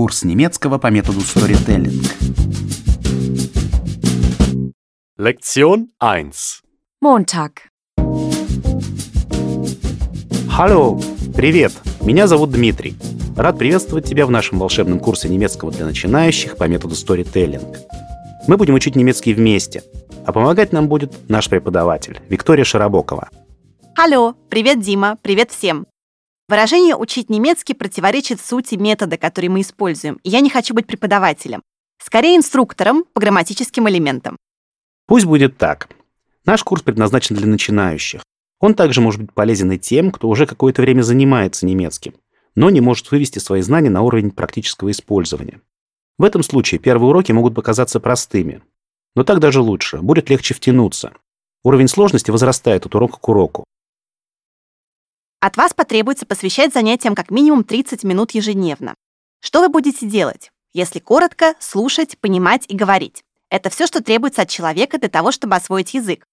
Курс немецкого по методу Storytelling. Lektion 1. Montag. Халло! Привет! Меня зовут Дмитрий. Рад приветствовать тебя в нашем волшебном курсе немецкого для начинающих по методу Storytelling. Мы будем учить немецкий вместе, а помогать нам будет наш преподаватель Виктория Широбокова. Алло, привет, Дима, привет всем. Выражение «учить немецкий» противоречит сути метода, который мы используем, и я не хочу быть преподавателем. Скорее, инструктором по грамматическим элементам. Пусть будет так. Наш курс предназначен для начинающих. Он также может быть полезен и тем, кто уже какое-то время занимается немецким, но не может вывести свои знания на уровень практического использования. В этом случае первые уроки могут показаться простыми. Но так даже лучше, будет легче втянуться. Уровень сложности возрастает от урока к уроку. От вас потребуется посвящать занятиям как минимум 30 минут ежедневно. Что вы будете делать? Если коротко, слушать, понимать и говорить. Это все, что требуется от человека для того, чтобы освоить язык.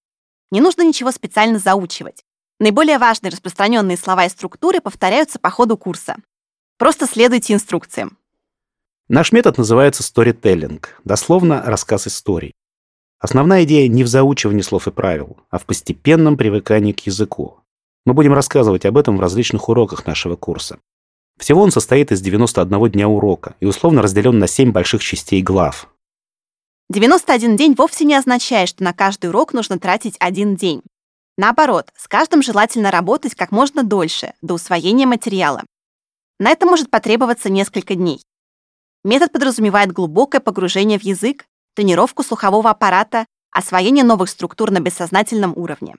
Не нужно ничего специально заучивать. Наиболее важные распространенные слова и структуры повторяются по ходу курса. Просто следуйте инструкциям. Наш метод называется storytelling, дословно рассказ историй. Основная идея не в заучивании слов и правил, а в постепенном привыкании к языку. Мы будем рассказывать об этом в различных уроках нашего курса. Всего он состоит из 91 дня урока и условно разделен на 7 больших частей глав. 91 день вовсе не означает, что на каждый урок нужно тратить один день. Наоборот, с каждым желательно работать как можно дольше, до усвоения материала. На это может потребоваться несколько дней. Метод подразумевает глубокое погружение в язык, тренировку слухового аппарата, освоение новых структур на бессознательном уровне.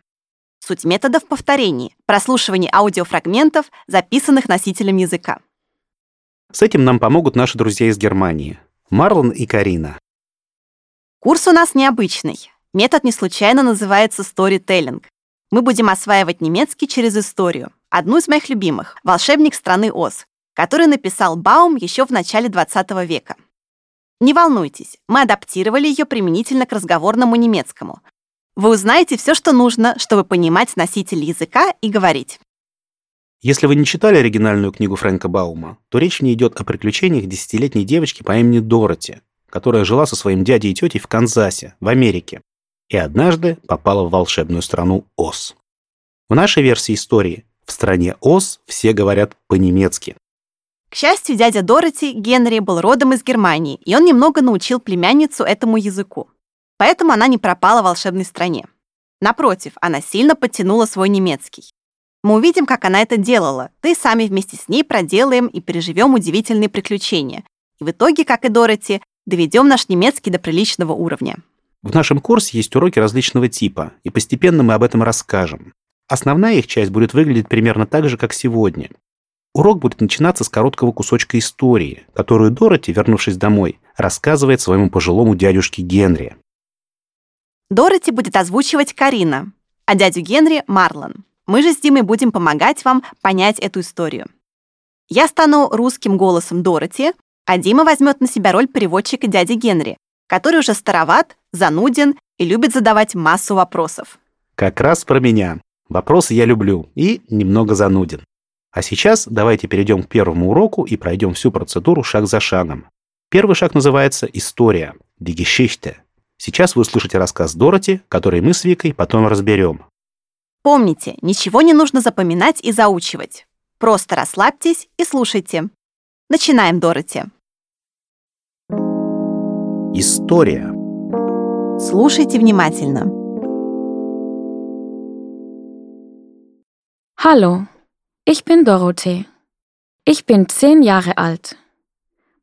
Суть метода в повторении, прослушивании аудиофрагментов, записанных носителем языка. С этим нам помогут наши друзья из Германии, Марлон и Карина. Курс у нас необычный. Метод не случайно называется storytelling. Мы будем осваивать немецкий через историю. Одну из моих любимых – «Волшебник страны Оз», который написал Баум еще в начале 20 века. Не волнуйтесь, мы адаптировали ее применительно к разговорному немецкому. Вы узнаете все, что нужно, чтобы понимать носитель языка и говорить. Если вы не читали оригинальную книгу Фрэнка Баума, то речь в ней идет о приключениях десятилетней девочки по имени Дороти, которая жила со своим дядей и тетей в Канзасе, в Америке, и однажды попала в волшебную страну Оз. В нашей версии истории в стране Оз все говорят по-немецки. К счастью, дядя Дороти, Генри, был родом из Германии, и он немного научил племянницу этому языку. Поэтому она не пропала в волшебной стране. Напротив, она сильно подтянула свой немецкий. Мы увидим, как она это делала, да и сами вместе с ней проделаем и переживем удивительные приключения. И в итоге, как и Дороти, доведем наш немецкий до приличного уровня. В нашем курсе есть уроки различного типа, и постепенно мы об этом расскажем. Основная их часть будет выглядеть примерно так же, как сегодня. Урок будет начинаться с короткого кусочка истории, которую Дороти, вернувшись домой, рассказывает своему пожилому дядюшке Генри. Дороти будет озвучивать Карина, а дядю Генри — Марлон. Мы же с Димой будем помогать вам понять эту историю. Я стану русским голосом Дороти, а Дима возьмет на себя роль переводчика дяди Генри, который уже староват, зануден и любит задавать массу вопросов. Как раз про меня. Вопросы я люблю и немного зануден. А сейчас давайте перейдем к первому уроку и пройдем всю процедуру шаг за шагом. Первый шаг называется «История» – «Die Geschichte». Сейчас вы услышите рассказ Дороти, который мы с Викой потом разберем. Помните, ничего не нужно запоминать и заучивать. Просто расслабьтесь и слушайте. Начинаем, Дороти. История. Слушайте внимательно. Hallo, ich bin Dorothee. Ich bin zehn Jahre alt.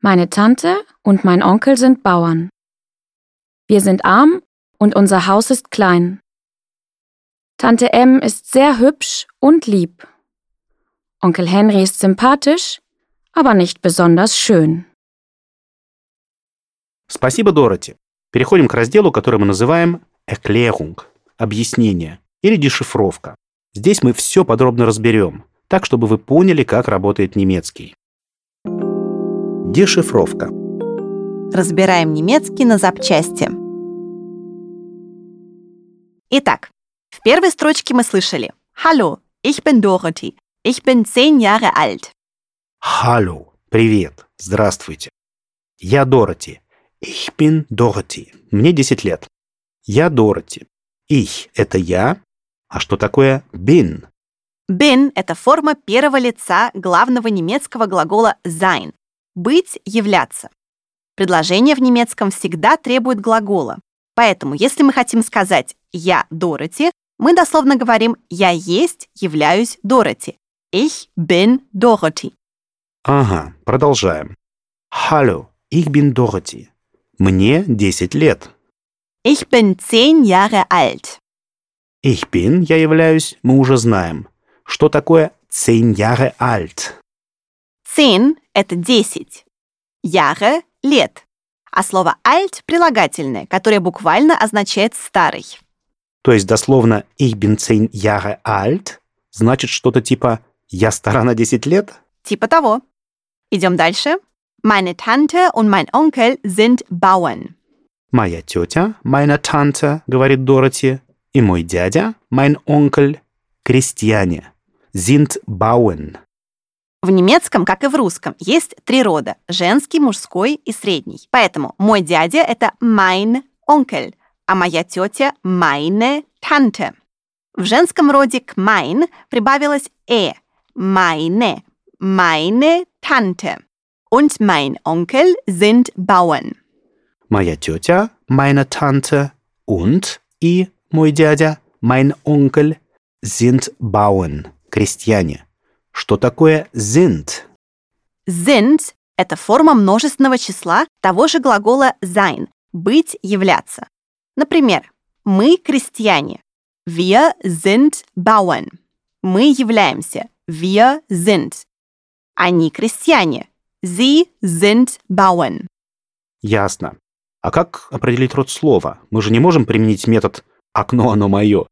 Meine Tante und mein Onkel sind Bauern. Wir sind arm und unser Haus ist klein. Tante M ist sehr hübsch und lieb. Onkel Henry ist sympathisch, aber nicht besonders schön. Спасибо, Дороти. Переходим к разделу, который мы называем «Erklärung» – объяснение или дешифровка. Здесь мы все подробно разберем, так, чтобы вы поняли, как работает немецкий. Дешифровка. Разбираем немецкий на запчасти. Итак, в первой строчке мы слышали «Hallo, ich bin Dorothy. Ich bin zehn Jahre alt». Hallo, привет. Здравствуйте. Я Дороти. Ich bin Dorothy. Мне 10 лет. Я Дороти. Ich – это я. А что такое bin? Bin – это форма первого лица главного немецкого глагола sein – быть, являться. Предложение в немецком всегда требует глагола. Поэтому, если мы хотим сказать «я Дороти», мы дословно говорим «я есть, являюсь Дороти». Ich bin Dorothy. Ага, продолжаем. Hallo, ich bin Dorothy. Мне 10 лет. Ich bin zehn Jahre alt. Ich bin, я являюсь, мы уже знаем. Что такое 10 Jahre alt? Zehn – это 10. Jahre – лет. А слово alt – прилагательное, которое буквально означает «старый». То есть дословно ich bin 10 Jahre alt значит что-то типа «я стара на 10 лет»? Типа того. Идем дальше. Meine Tante und mein Onkel sind Bauern. Моя тетя, meine Tante, говорит Дороти, и мой дядя, mein Onkel, крестьяне. Sind Bauern. В немецком, как и в русском, есть три рода – женский, мужской и средний. Поэтому мой дядя – это mein Onkel, а моя тетя – meine Tante. В женском роде к mein прибавилось «э» – meine, meine Tante. Und mein Onkel sind Bauern. Моя тетя, meine Tante und и мой дядя, mein Onkel, sind Bauern, крестьяне. Что такое sind? Sind – это форма множественного числа того же глагола sein – быть, являться. Например, мы крестьяне. Wir sind Bauern. Мы являемся. Wir sind. Они крестьяне. Sie sind Bauern. Ясно. А как определить род слова? Мы же не можем применить метод «окно, оно мое».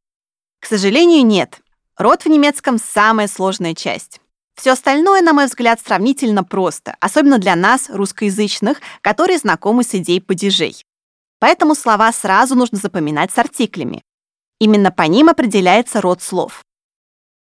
К сожалению, нет. Род в немецком – самая сложная часть. Все остальное, на мой взгляд, сравнительно просто, особенно для нас, русскоязычных, которые знакомы с идеей падежей. Поэтому слова сразу нужно запоминать с артиклями. Именно по ним определяется род слов.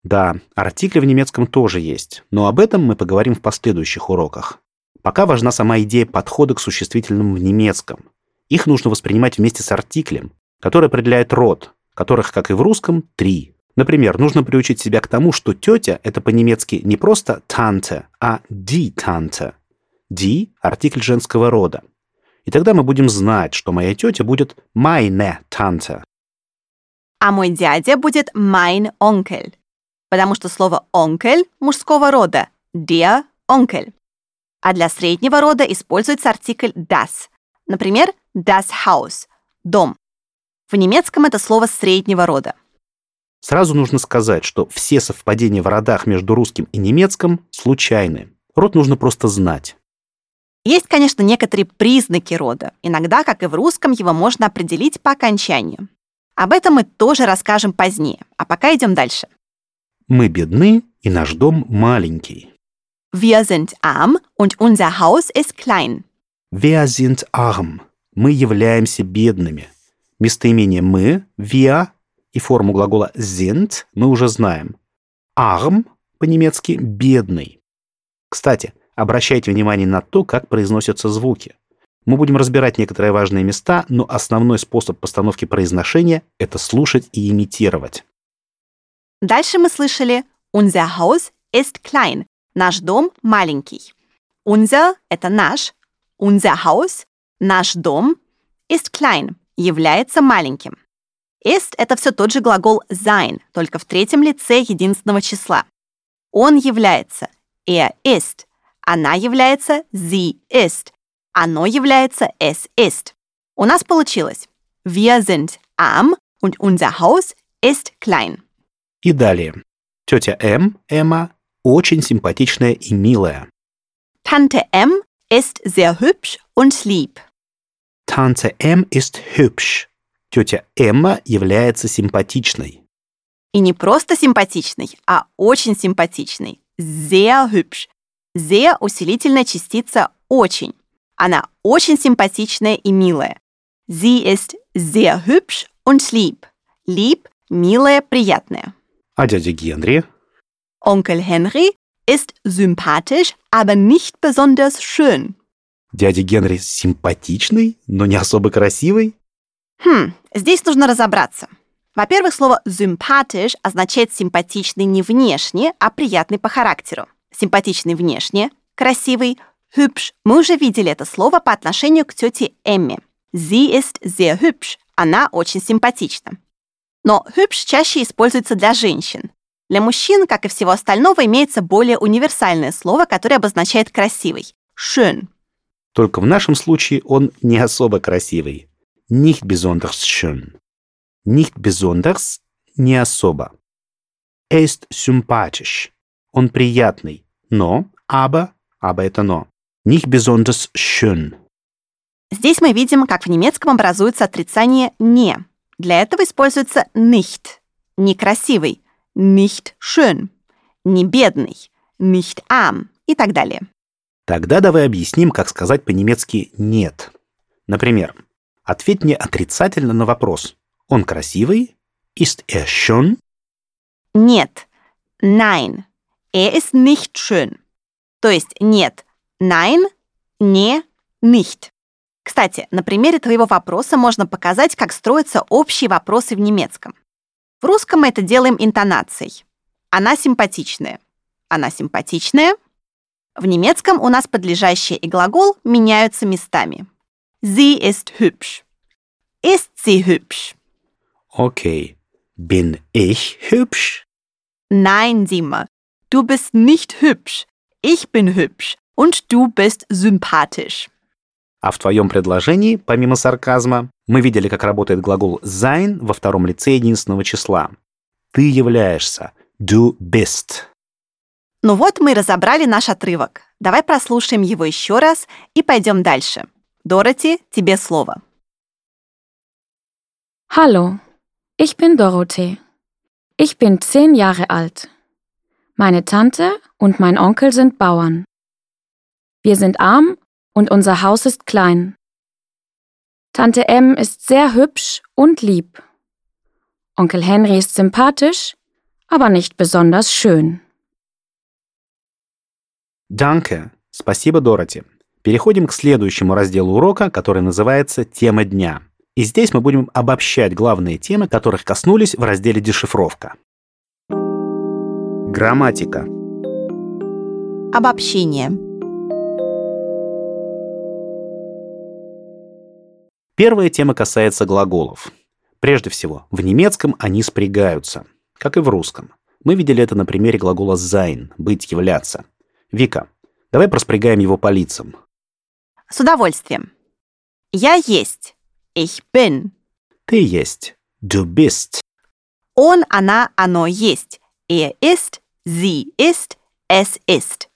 Да, артикли в немецком тоже есть, но об этом мы поговорим в последующих уроках. Пока важна сама идея подхода к существительным в немецком. Их нужно воспринимать вместе с артиклем, который определяет род, которых, как и в русском, три. Например, нужно приучить себя к тому, что тетя — это по-немецки не просто «танте», а «die Tante». «Die» — артикль женского рода. И тогда мы будем знать, что моя тетя будет «meine Tante». А мой дядя будет mein Onkel, потому что слово «onkel» мужского рода – der Onkel. А для среднего рода используется артикль das. Например, das Haus – дом. В немецком это слово среднего рода. Сразу нужно сказать, что все совпадения в родах между русским и немецким случайны. Род нужно просто знать. Есть, конечно, некоторые признаки рода. Иногда, как и в русском, его можно определить по окончанию. Об этом мы тоже расскажем позднее. А пока идем дальше. Мы бедны, и наш дом маленький. Wir sind arm und unser Haus ist klein. Wir sind arm. Мы являемся бедными. Местоимение «мы», «wir» и форму глагола sind мы уже знаем. Arm по-немецки «бедный». Кстати, обращайте внимание на то, как произносятся звуки. Мы будем разбирать некоторые важные места, но основной способ постановки произношения – это слушать и имитировать. Дальше мы слышали «Unser Haus ist klein». Наш дом маленький. Unser – это наш. Unser Haus – наш дом. Ist klein – является маленьким. Ist – это все тот же глагол sein, только в третьем лице единственного числа. Он является er ist. Она является sie ist. Оно является es ist. У нас получилось Wir sind arm und unser Haus ist klein. И далее. Тетя М, Эмма, очень симпатичная и милая. Tante M ist sehr hübsch und lieb. Tante М ist hübsch. Тетя Эмма является симпатичной. И не просто симпатичный, а очень симпатичный. Sehr hübsch. Sehr – усилительная частица «очень». Она очень симпатичная и милая. Sie ist sehr hübsch und lieb. Lieb – милая, приятная. А дядя Генри? Onkel Henry ist sympathisch, aber nicht besonders schön. Дядя Генри симпатичный, но не особо красивый? Хм, здесь нужно разобраться. Во-первых, слово «sympathisch» означает симпатичный не внешне, а приятный по характеру. Симпатичный внешне, красивый, hübsch. Мы уже видели это слово по отношению к тете Эмме. Sie ist sehr hübsch. Она очень симпатична. Но hübsch чаще используется для женщин. Для мужчин, как и всего остального, имеется более универсальное слово, которое обозначает красивый. Schön. Только в нашем случае он не особо красивый. Nicht besonders schön. Nicht besonders – не особо. Er ist sympathisch. Он приятный. Но, aber, aber это но. Nicht besonders schön. Здесь мы видим, как в немецком образуется отрицание «не». Для этого используется nicht – некрасивый, nicht schön, не бедный, nicht arm и так далее. Тогда давай объясним, как сказать по-немецки «нет». Например, ответь мне отрицательно на вопрос. Он красивый? Ist er schön? Нет, nein, er ist nicht schön. То есть нет, nein, не, nicht. Кстати, на примере твоего вопроса можно показать, как строятся общие вопросы в немецком. В русском мы это делаем интонацией. Она симпатичная. Она симпатичная. В немецком у нас подлежащее и глагол меняются местами. Sie ist hübsch. Ist sie hübsch? Okay. Bin ich hübsch? Nein, Dima. Du bist nicht hübsch. Ich bin hübsch. Und du bist sympathisch. А в твоем предложении, помимо сарказма, мы видели, как работает глагол sein во втором лице единственного числа. Ты являешься. Du bist. Ну вот мы разобрали наш отрывок. Давай прослушаем его еще раз и пойдем дальше. Дороти, тебе слово. Hallo, ich bin Dorothee. Ich bin zehn Jahre alt. Meine Tante und mein Onkel sind Bauern. Wir sind arm und unser Haus ist klein. Tante M ist sehr hübsch und lieb. Onkel Henry ist sympathisch, aber nicht besonders schön. Danke. Спасибо, Дороти. Переходим к следующему разделу урока, который называется «Тема дня». И здесь мы будем обобщать главные темы, которых коснулись в разделе «Дешифровка». Грамматика. Обобщение. Первая тема касается глаголов. Прежде всего, в немецком они спрягаются, как и в русском. Мы видели это на примере глагола sein – быть, являться. Вика, давай проспрягаем его по лицам. С удовольствием. Я есть. Ich bin. Ты есть. Du bist. Он, она, оно есть. Er ist, sie ist, es ist.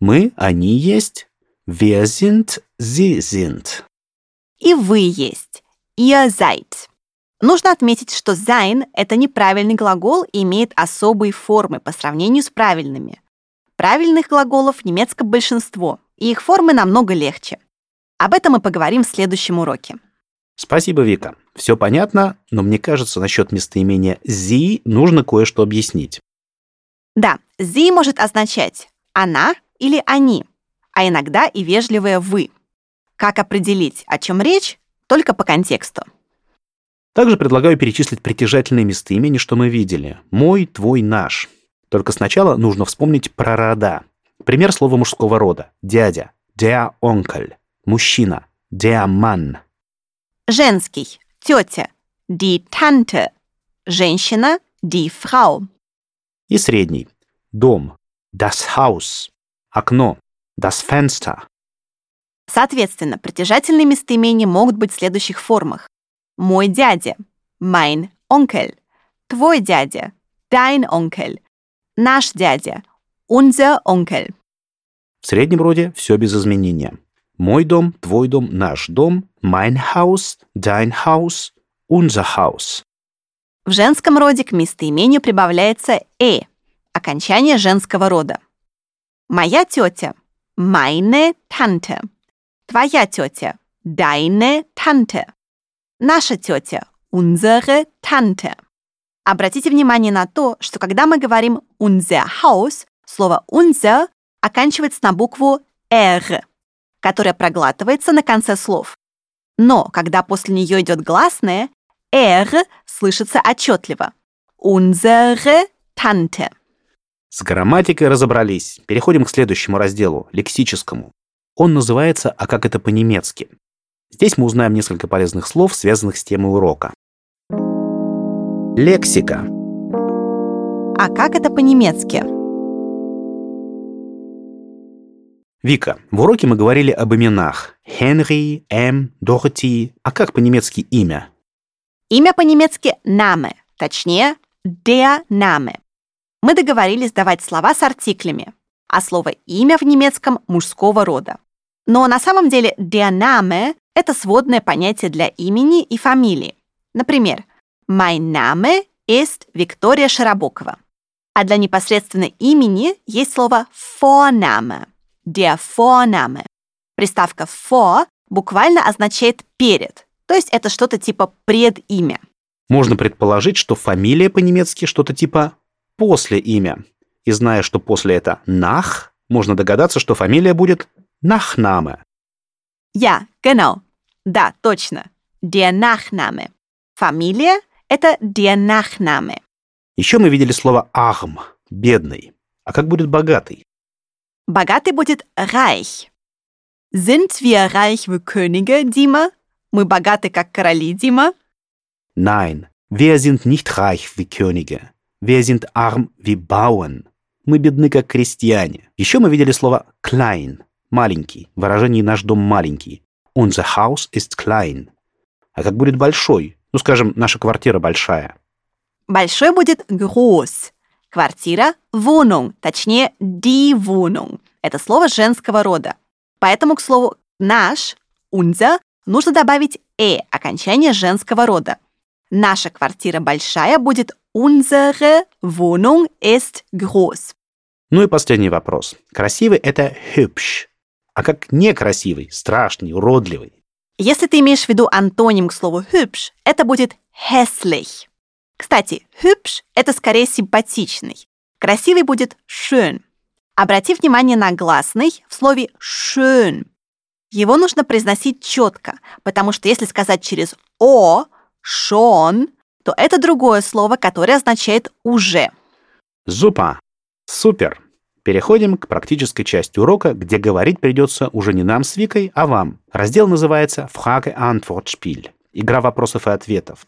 Мы, они есть. Wir sind, sie sind. И вы есть. Ihr seid. Нужно отметить, что sein — это неправильный глагол и имеет особые формы по сравнению с правильными. Правильных глаголов в немецком большинство, и их формы намного легче. Об этом мы поговорим в следующем уроке. Спасибо, Вика. Все понятно, но мне кажется, насчет местоимения «зи» нужно кое-что объяснить. Да, sie может означать «она» или «они», а иногда и вежливое «вы». Как определить, о чем речь, только по контексту. Также предлагаю перечислить притяжательные местоимения, что мы видели. Мой, твой, наш. Только сначала нужно вспомнить про рода. Пример слова мужского рода. Дядя. Der Onkel. Мужчина. Der Mann. Женский – тетя, die Tante. Женщина – die Frau. И средний. Дом. Das Haus. Окно. Das Fenster. Соответственно, притяжательные местоимения могут быть в следующих формах. Мой дядя – mein Onkel. Твой дядя – dein Onkel. Наш дядя – unser Onkel. В среднем роде все без изменения. Мой дом, твой дом, наш дом, mein Haus, dein Haus, unser Haus. В женском роде к местоимению прибавляется «э» – окончание женского рода. Моя тетя – meine Tante. Твоя тетя – deine Tante. Наша тетя – unsere Tante. Обратите внимание на то, что когда мы говорим unser Haus, Слово unser оканчивается на букву «р», которая проглатывается на конце слов. Но когда после нее идет гласное, «р» слышится отчетливо. Unsere Tante. С грамматикой разобрались. Переходим к следующему разделу, лексическому. Он называется «А как это по-немецки?». Здесь мы узнаем несколько полезных слов, связанных с темой урока. Лексика. А как это по-немецки? Вика, в уроке мы говорили об именах. Хенри, Эм, Дороти. А как по-немецки имя? Имя по-немецки «name», точнее «der Name». Мы договорились давать слова с артиклями, а слово «имя» в немецком мужского рода. Но на самом деле «der Name» — это сводное понятие для имени и фамилии. Например, «Mein Name ist Виктория Широбокова». А для непосредственно имени есть слово Vorname, Vorname. Приставка vor буквально означает «перед», то есть это что-то типа предимя. Можно предположить, что фамилия по-немецки что-то типа «после имя». И зная, что после это «nach», можно догадаться, что фамилия будет «Nachname». Ja, genau. Да, точно. Der Nachname. Фамилия — это der Nachname. Еще мы видели слово «arm» – «бедный». А как будет «богатый»? Богатый будет reich. Sind wir reich wie Könige, Дима? Мы богаты, как короли, Дима? Nein, wir sind nicht reich wie Könige. Wir sind arm wie Bauern. Мы бедны, как крестьяне. Еще мы видели слово «klein» – «маленький», выражение «наш дом маленький». Unser Haus ist klein. А как будет «большой»? Ну, скажем, наша квартира большая. Большой будет groß. Квартира – Wohnung, точнее die Wohnung. Это слово женского рода. Поэтому к слову «наш» – unser нужно добавить «э» – окончание женского рода. Наша квартира большая будет unsere Wohnung ist groß. Ну и последний вопрос. Красивый – это hübsch. А как некрасивый, страшный, уродливый? Если ты имеешь в виду антоним к слову hübsch, это будет hässlich. Кстати, hübsch – это скорее симпатичный. Красивый будет schön. Обрати внимание на гласный в слове schön. Его нужно произносить четко, потому что если сказать через «о», «schon», то это другое слово, которое означает «уже». Зупа. Супер. Переходим к практической части урока, где говорить придется уже не нам с Викой, а вам. Раздел называется «Frage-Antwort-Spiel» – игра вопросов и ответов.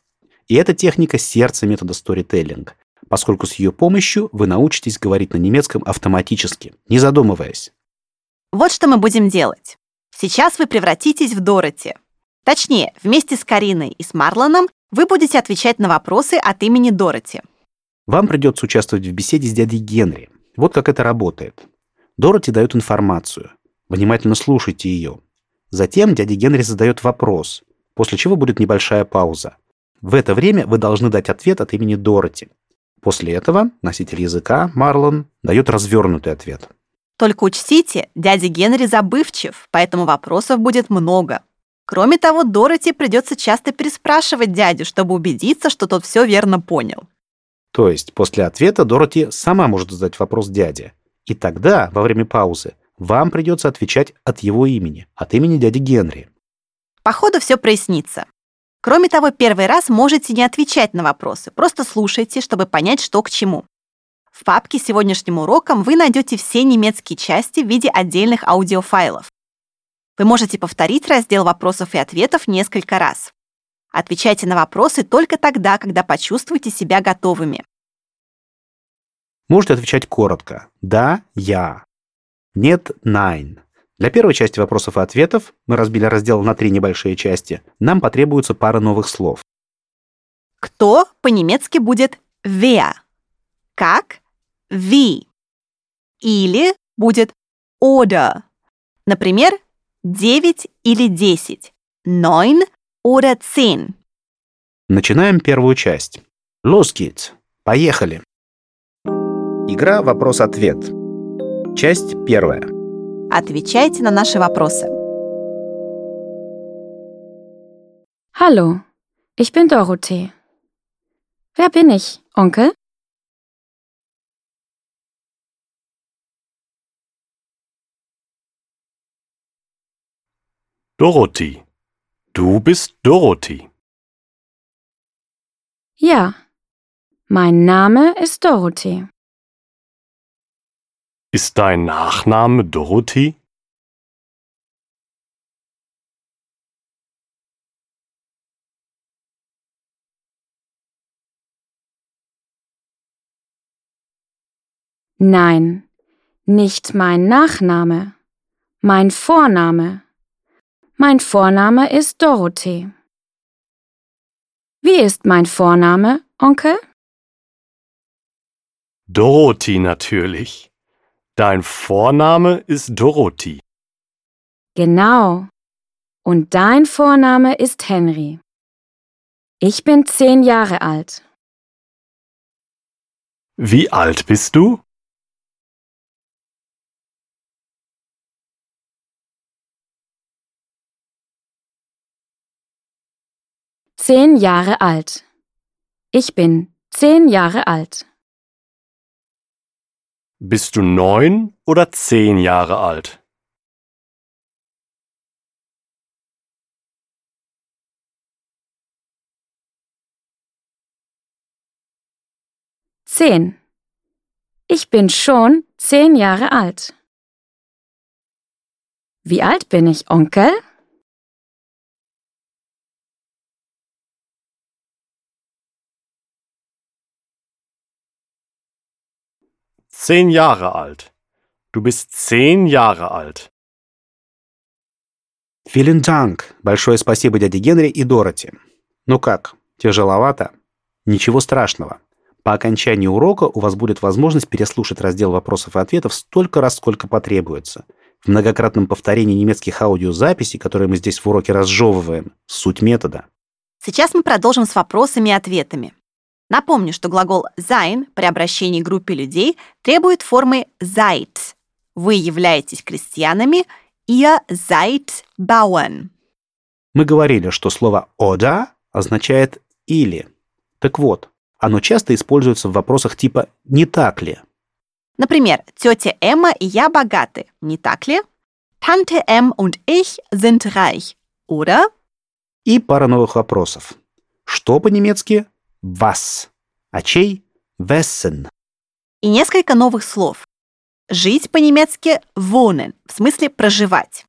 И это техника сердца метода storytelling, поскольку с ее помощью вы научитесь говорить на немецком автоматически, не задумываясь. Вот что мы будем делать. Сейчас вы превратитесь в Дороти. Точнее, вместе с Кариной и с Марлоном вы будете отвечать на вопросы от имени Дороти. Вам придется участвовать в беседе с дядей Генри. Вот как это работает. Дороти дает информацию. Внимательно слушайте ее. Затем дядя Генри задает вопрос, после чего будет небольшая пауза. В это время вы должны дать ответ от имени Дороти. После этого носитель языка, Марлон, дает развернутый ответ. Только учтите, дядя Генри забывчив, поэтому вопросов будет много. Кроме того, Дороти придется часто переспрашивать дядю, чтобы убедиться, что тот все верно понял. То есть после ответа Дороти сама может задать вопрос дяде. И тогда, во время паузы, вам придется отвечать от его имени, от имени дяди Генри. По ходу все прояснится. Кроме того, первый раз можете не отвечать на вопросы, просто слушайте, чтобы понять, что к чему. В папке с сегодняшним уроком вы найдете все немецкие части в виде отдельных аудиофайлов. Вы можете повторить раздел вопросов и ответов несколько раз. Отвечайте на вопросы только тогда, когда почувствуете себя готовыми. Можете отвечать коротко. Да, я. Нет, nein. Для первой части вопросов и ответов, мы разбили раздел на три небольшие части, нам потребуется пара новых слов. Кто по-немецки будет wer? Как? Wie. Или будет oder. Например, 9 или 10. Neun oder zehn. Начинаем первую часть. Los geht's. Поехали. Игра «Вопрос-ответ». Часть первая. Отвечайте на наши вопросы. Hallo, ich bin Dorothee. Wer bin ich, Onkel? Dorothee. Du bist Dorothee. Ja, mein Name ist Dorothee. Ist dein Nachname Dorothee? Nein, nicht mein Nachname, mein Vorname. Mein Vorname ist Dorothee. Wie ist mein Vorname, Onkel? Dorothee natürlich. Dein Vorname ist Dorothee. Genau. Und dein Vorname ist Henry. Ich bin zehn Jahre alt. Wie alt bist du? Zehn Jahre alt. Ich bin zehn Jahre alt. Bist du neun oder zehn Jahre alt? Zehn. Ich bin schon zehn Jahre alt. Wie alt bin ich, Onkel? Zehn Jahre alt. Du bist zehn Jahre alt. Vielen Dank. Большое спасибо дяде Генри и Дороти. Ну как, тяжеловато? Ничего страшного. По окончании урока у вас будет возможность переслушать раздел вопросов и ответов столько раз, сколько потребуется. В многократном повторении немецких аудиозаписей, которые мы здесь в уроке разжевываем, суть метода. Сейчас мы продолжим с вопросами и ответами. Напомню, что глагол sein при обращении к группе людей требует формы seid. Вы являетесь крестьянами, ihr seid Bauern. Мы говорили, что слово «oder» означает «или». Так вот, оно часто используется в вопросах типа «не так ли?». Например, тетя Эмма и я богаты, не так ли? Tante M und ich sind reich. Oder? И пара новых вопросов. Что по-немецки? Was. А чей? Wessen. И несколько новых слов. Жить по-немецки wohnen, в смысле проживать.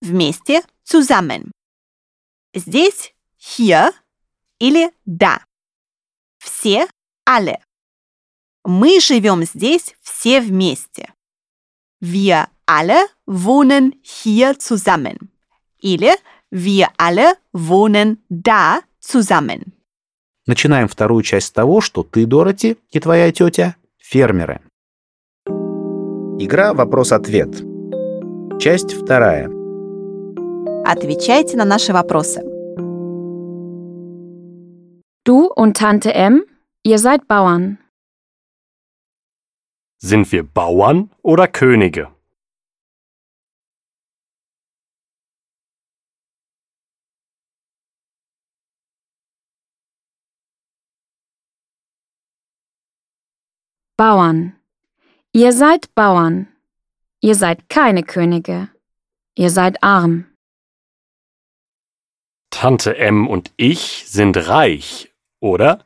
Вместе zusammen. Здесь hier или да. Все alle. Мы живем здесь все вместе. Wir alle wohnen hier zusammen. Или wir alle wohnen da zusammen. Начинаем вторую часть с того, что ты, Дороти, и твоя тетя – фермеры. Игра «Вопрос-ответ». Часть вторая. Отвечайте на наши вопросы. Du und Tante M, ihr seid Bauern. Sind wir Bauern oder Könige? Bauern. Ihr seid Bauern. Ihr seid keine Könige. Ihr seid arm. Tante M und ich sind reich, oder?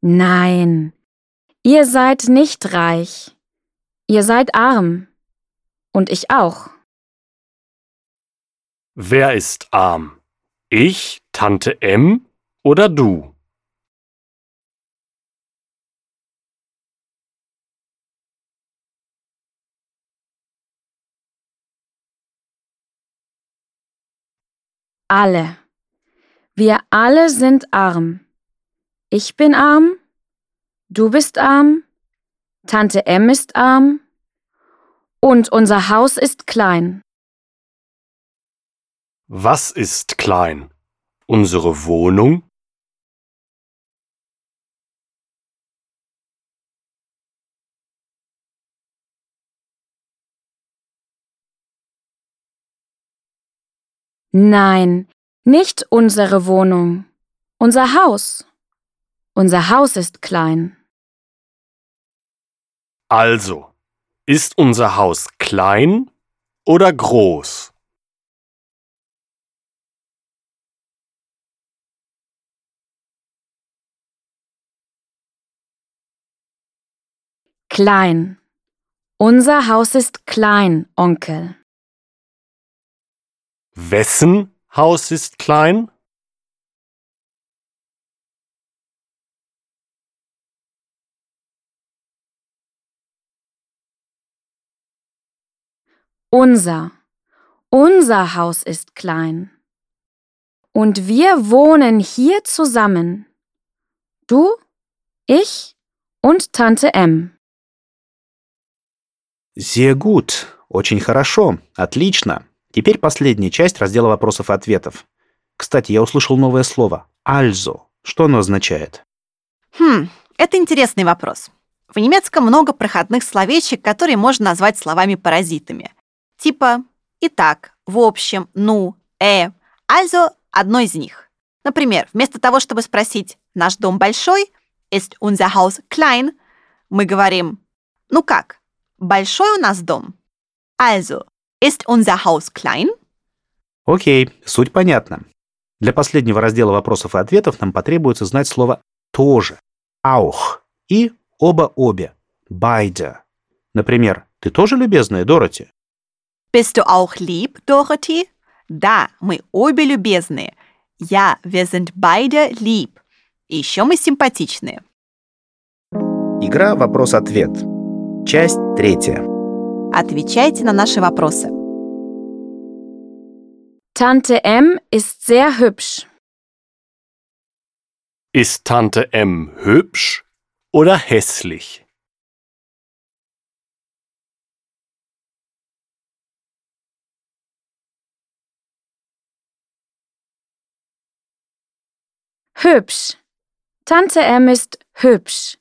Nein, ihr seid nicht reich. Ihr seid arm. Und ich auch. Wer ist arm? Ich, Tante M oder du? Alle. Wir alle sind arm. Ich bin arm. Du bist arm. Tante M ist arm. Und unser Haus ist klein. Was ist klein? Unsere Wohnung? Nein, nicht unsere Wohnung. Unser Haus. Unser Haus ist klein. Also, ist unser Haus klein oder groß? Klein. Unser Haus ist klein, Onkel. Wessen Haus ist klein? Unser. Unser Haus ist klein. Und wir wohnen hier zusammen. Du, ich und Tante M. Sehr gut. Очень хорошо. Отлично. Теперь последняя часть раздела вопросов и ответов. Кстати, я услышал новое слово. Also. Что оно означает? Хм, это интересный вопрос. В немецком много проходных словечек, которые можно назвать словами-паразитами. Типа «итак», «в общем», «ну», «э». Also – одно из них. Например, вместо того, чтобы спросить «наш дом большой», «ist unser Haus klein», мы говорим «ну как, большой у нас дом?» Also, ist unser Haus klein? Окей, суть понятна. Для последнего раздела вопросов и ответов нам потребуется знать слово «тоже», «auch» и «оба-обе», «beide». Например, «ты тоже любезная, Дороти?» Bist du auch lieb, Dorothy? Да, мы обе любезные. Ja, wir sind beide lieb. И еще мы симпатичные. Игра «Вопрос-ответ». Часть третья. Отвечайте на наши вопросы. Tante M ist sehr hübsch. Ist Tante M hübsch oder hässlich? Hübsch. Tante M ist hübsch.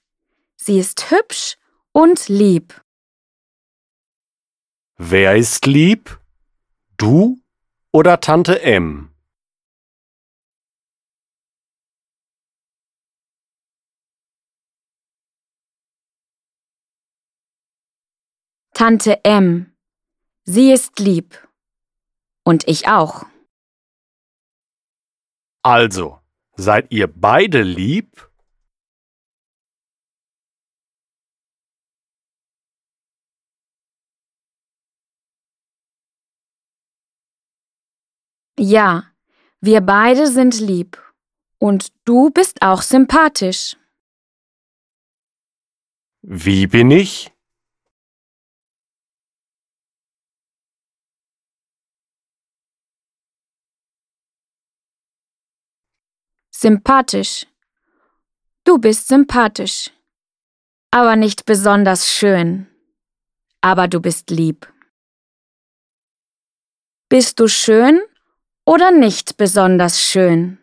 Sie ist hübsch und lieb. Wer ist lieb? Du oder Tante M? Tante M. Sie ist lieb. Und ich auch. Also, seid ihr beide lieb? Ja, wir beide sind lieb. Und du bist auch sympathisch. Wie bin ich? Sympathisch. Du bist sympathisch. Aber nicht besonders schön. Aber du bist lieb. Bist du schön oder nicht besonders schön?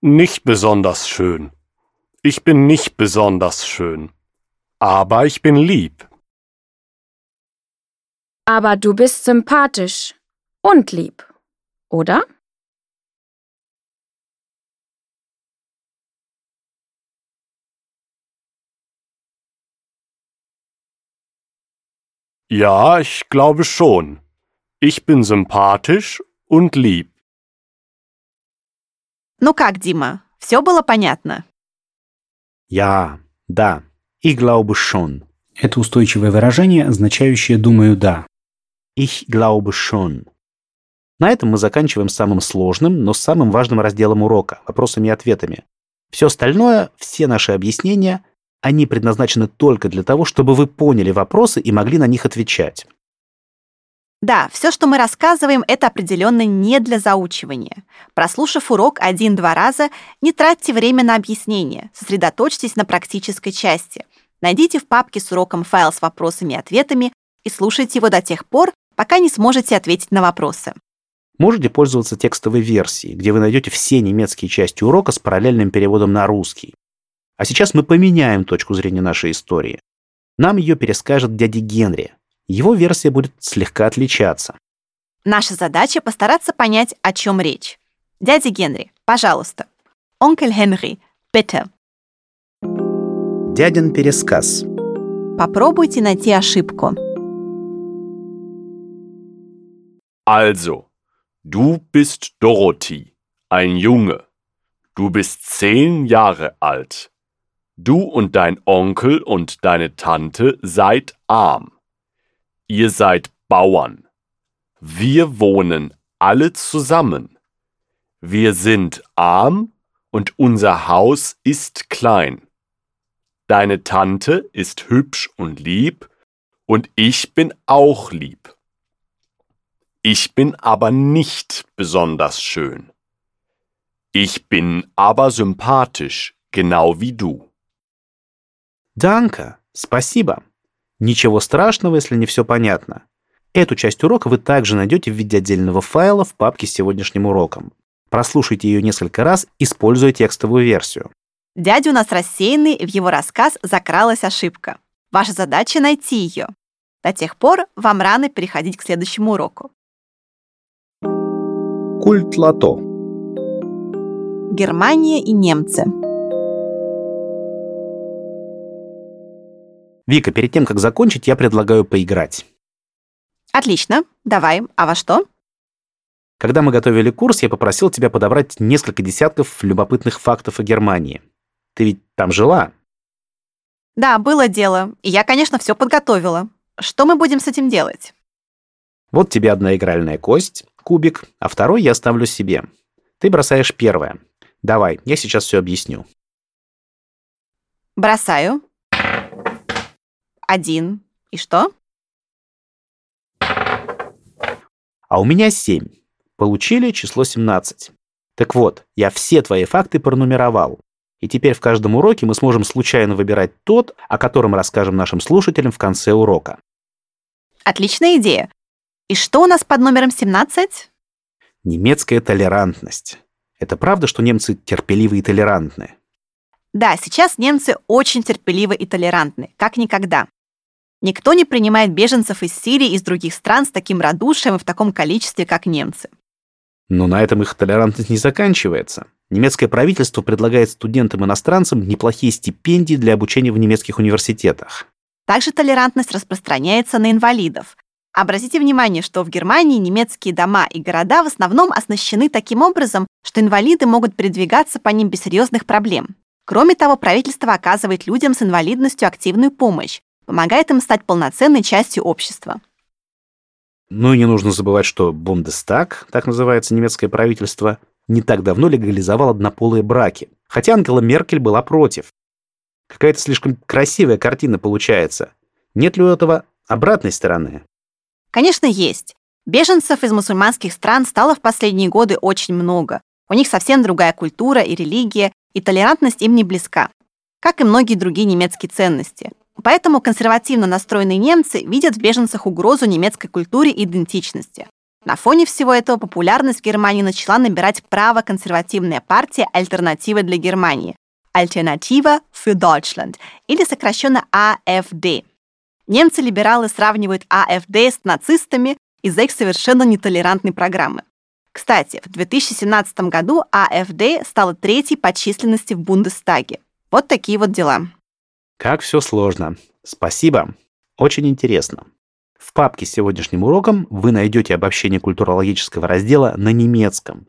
Nicht besonders schön. Ich bin nicht besonders schön. Aber ich bin lieb. Aber du bist sympathisch und lieb, oder? Ja, ich glaube schon. Ich bin sympathisch und lieb. Ну как, Дима, все было понятно? Я, да, И glaube schon. Это устойчивое выражение, означающее «думаю, да». Ich glaube schon. На этом мы заканчиваем самым сложным, но самым важным разделом урока – вопросами и ответами. Все остальное, все наши объяснения, они предназначены только для того, чтобы вы поняли вопросы и могли на них отвечать. Да, все, что мы рассказываем, это определенно не для заучивания. Прослушав урок один-два раза, не тратьте время на объяснение, сосредоточьтесь на практической части. Найдите в папке с уроком файл с вопросами и ответами и слушайте его до тех пор, пока не сможете ответить на вопросы. Можете пользоваться текстовой версией, где вы найдете все немецкие части урока с параллельным переводом на русский. А сейчас мы поменяем точку зрения нашей истории. Нам ее перескажет дядя Генри. его версия будет слегка отличаться. Наша задача постараться понять, о чем речь. Дядя Генри, пожалуйста. Onkel Henry, bitte. Дядин пересказ. Попробуйте найти ошибку. Also, du bist Dorothy, ein Junge. Du bist zehn Jahre alt. Du und dein Onkel und deine Tante seid arm. Ihr seid Bauern. Wir wohnen alle zusammen. Wir sind arm und unser Haus ist klein. Deine Tante ist hübsch und lieb und ich bin auch lieb. Ich bin aber nicht besonders schön. Ich bin aber sympathisch, genau wie du. Данка, спасибо. Ничего страшного, если не все понятно. Эту часть урока вы также найдете в виде отдельного файла в папке с сегодняшним уроком. Прослушайте ее несколько раз, используя текстовую версию. Дядя у нас рассеянный, и в его рассказ закралась ошибка. Ваша задача — найти ее. До тех пор вам рано переходить к следующему уроку. Культ лото. Германия и немцы. Вика, перед тем, как закончить, я предлагаю поиграть. Отлично. Давай. А во что? Когда мы готовили курс, я попросил тебя подобрать несколько десятков любопытных фактов о Германии. Ты ведь там жила? Да, было дело. И я, конечно, все подготовила. Что мы будем с этим делать? Вот тебе одна игральная кость, кубик, а второй я оставлю себе. Ты бросаешь первое. Давай, я сейчас все объясню. Бросаю. Один. И что? А у меня 7. Получили число 17. Так вот, я все твои факты пронумеровал. И теперь в каждом уроке мы сможем случайно выбирать тот, о котором расскажем нашим слушателям в конце урока. Отличная идея. И что у нас под номером 17? Немецкая толерантность. Это правда, что немцы терпеливы и толерантны? Да, сейчас немцы очень терпеливы и толерантны, как никогда. Никто не принимает беженцев из Сирии и из других стран с таким радушием и в таком количестве, как немцы. Но на этом их толерантность не заканчивается. Немецкое правительство предлагает студентам-иностранцам неплохие стипендии для обучения в немецких университетах. Также толерантность распространяется на инвалидов. Обратите внимание, что в Германии немецкие дома и города в основном оснащены таким образом, что инвалиды могут передвигаться по ним без серьезных проблем. Кроме того, правительство оказывает людям с инвалидностью активную помощь, помогает им стать полноценной частью общества. Ну и не нужно забывать, что Бундестаг, так называется немецкое правительство, не так давно легализовал однополые браки, хотя Ангела Меркель была против. Какая-то слишком красивая картина получается. Нет ли у этого обратной стороны? Конечно, есть. Беженцев из мусульманских стран стало в последние годы очень много. У них совсем другая культура и религия, и толерантность им не близка, как и многие другие немецкие ценности. Поэтому консервативно настроенные немцы видят в беженцах угрозу немецкой культуре и идентичности. На фоне всего этого популярность в Германии начала набирать право консервативная партия «Альтернатива для Германии» Альтернатива für Deutschland или сокращенно АФД. Немцы-либералы сравнивают АФД с нацистами из-за их совершенно нетолерантной программы. Кстати, в 2017 году АФД стала третьей по численности в Бундестаге. Вот такие вот дела. Как все сложно. Спасибо. Очень интересно. В папке с сегодняшним уроком вы найдете обобщение культурологического раздела на немецком.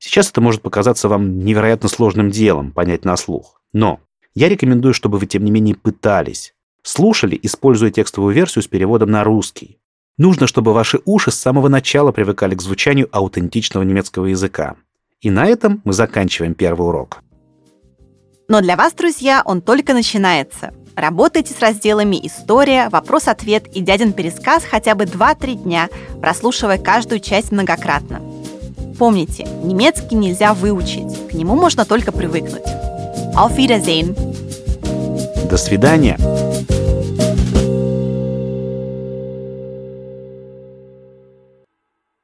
Сейчас это может показаться вам невероятно сложным делом понять на слух. Но я рекомендую, чтобы вы, тем не менее, пытались. Слушали, используя текстовую версию с переводом на русский. Нужно, чтобы ваши уши с самого начала привыкали к звучанию аутентичного немецкого языка. И на этом мы заканчиваем первый урок. Но для вас, друзья, он только начинается. Работайте с разделами «История», «Вопрос-ответ» и «Дядин пересказ» хотя бы 2-3 дня, прослушивая каждую часть многократно. Помните, немецкий нельзя выучить, к нему можно только привыкнуть. Auf Wiedersehen! До свидания!